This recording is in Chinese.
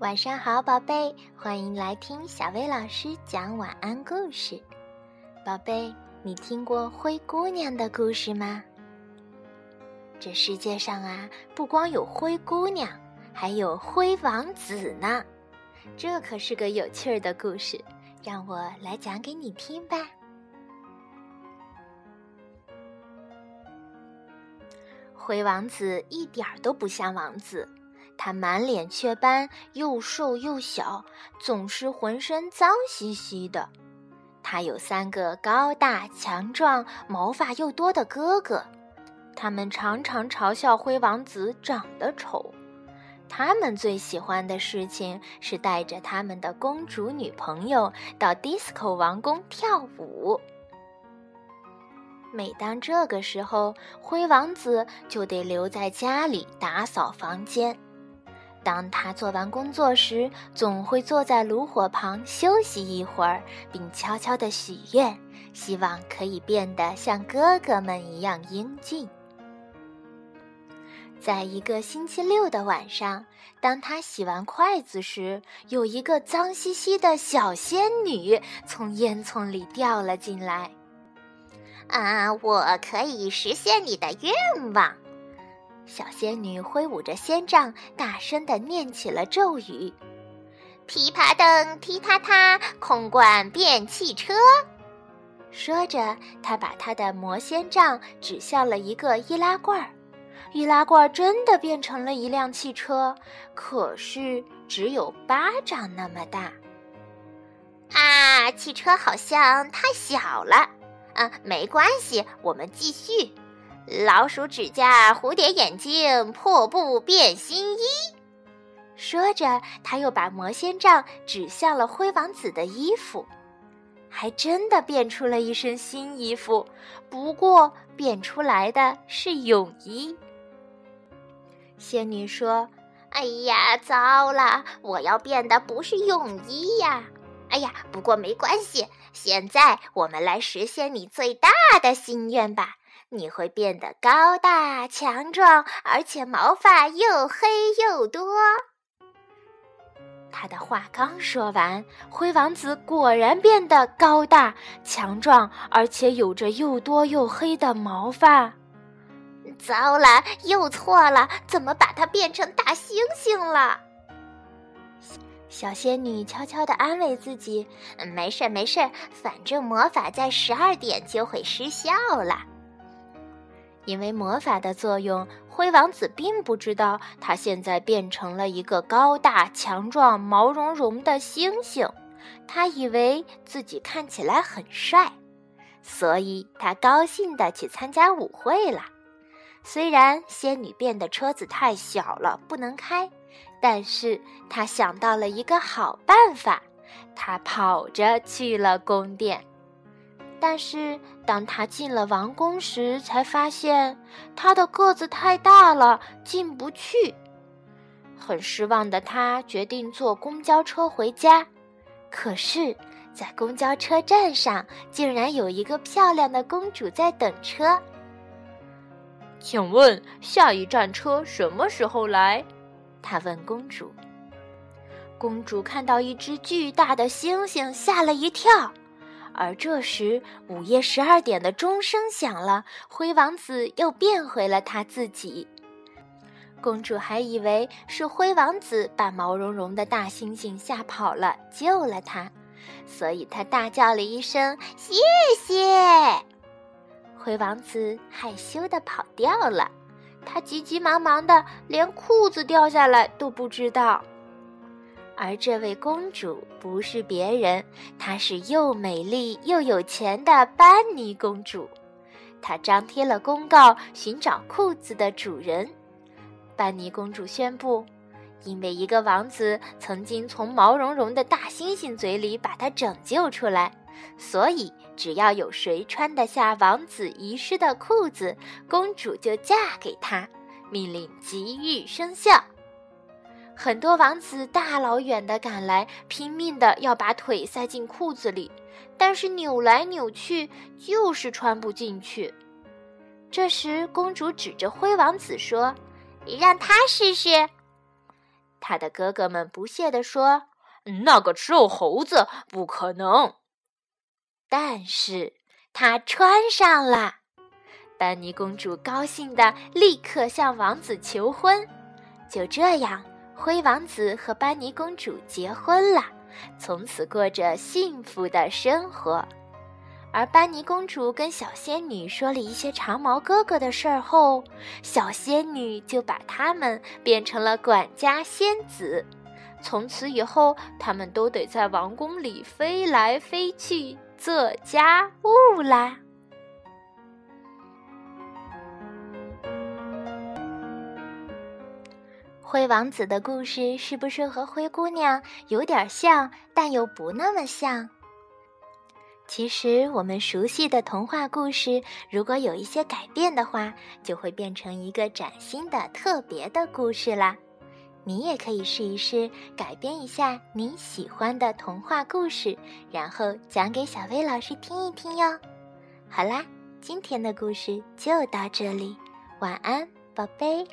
晚上好，宝贝，欢迎来听小薇老师讲晚安故事。宝贝，你听过灰姑娘的故事吗？这世界上啊，不光有灰姑娘，还有灰王子呢。这可是个有趣儿的故事，让我来讲给你听吧。灰王子一点儿都不像王子。他满脸雀斑，又瘦又小，总是浑身脏兮兮的。他有三个高大强壮、毛发又多的哥哥，他们常常嘲笑灰王子长得丑。他们最喜欢的事情是带着他们的公主女朋友到迪斯科王宫跳舞。每当这个时候，灰王子就得留在家里打扫房间。当他做完工作时，总会坐在炉火旁休息一会儿，并悄悄地许愿，希望可以变得像哥哥们一样英俊。在一个星期六的晚上，当他洗完筷子时，有一个脏兮兮的小仙女从烟囱里掉了进来。“啊，我可以实现你的愿望。”小仙女挥舞着仙杖，大声地念起了咒语：“噼啪噔，踢踏踏，空罐变汽车。”说着，她把她的魔仙杖指向了一个易拉罐儿，易拉罐真的变成了一辆汽车，可是只有巴掌那么大。啊，汽车好像太小了。啊，没关系，我们继续。老鼠指甲，蝴蝶眼睛，破布变新衣。说着，他又把魔仙杖指向了灰王子的衣服，还真的变出了一身新衣服。不过，变出来的是泳衣。仙女说：“哎呀，糟了！我要变的不是泳衣呀！哎呀，不过没关系。现在我们来实现你最大的心愿吧。”你会变得高大强壮，而且毛发又黑又多。他的话刚说完，灰王子果然变得高大强壮，而且有着又多又黑的毛发。糟了，又错了，怎么把它变成大猩猩了？小仙女悄悄地安慰自己：“没事没事，反正魔法在十二点就会失效了。”因为魔法的作用，灰王子并不知道他现在变成了一个高大强壮、毛茸茸的猩猩。他以为自己看起来很帅，所以他高兴地去参加舞会了。虽然仙女变的车子太小了，不能开，但是他想到了一个好办法，他跑着去了宫殿。但是当他进了王宫时，才发现他的个子太大了，进不去。很失望的他决定坐公交车回家。可是，在公交车站上，竟然有一个漂亮的公主在等车。请问下一站车什么时候来？他问公主。公主看到一只巨大的猩猩，吓了一跳。而这时，午夜十二点的钟声响了，灰王子又变回了他自己。公主还以为是灰王子把毛茸茸的大猩猩吓跑了，救了他，所以她大叫了一声“谢谢”。灰王子害羞地跑掉了，他急急忙忙的，连裤子掉下来都不知道。而这位公主不是别人，她是又美丽又有钱的班尼公主。她张贴了公告，寻找裤子的主人。班尼公主宣布，因为一个王子曾经从毛茸茸的大猩猩嘴里把她拯救出来，所以只要有谁穿得下王子遗失的裤子，公主就嫁给他。命令即日生效。很多王子大老远的赶来，拼命的要把腿塞进裤子里，但是扭来扭去就是穿不进去。这时，公主指着灰王子说：“让他试试。”他的哥哥们不屑地说：“那个瘦猴子不可能。”但是他穿上了。班尼公主高兴的立刻向王子求婚。就这样，灰王子和班尼公主结婚了，从此过着幸福的生活。而班尼公主跟小仙女说了一些长毛哥哥的事儿后，小仙女就把他们变成了管家仙子。从此以后，他们都得在王宫里飞来飞去做家务啦。灰王子的故事是不是和灰姑娘有点像，但又不那么像？其实，我们熟悉的童话故事，如果有一些改变的话，就会变成一个崭新的、特别的故事啦。你也可以试一试，改编一下你喜欢的童话故事，然后讲给小薇老师听一听哟。好啦，今天的故事就到这里，晚安，宝贝。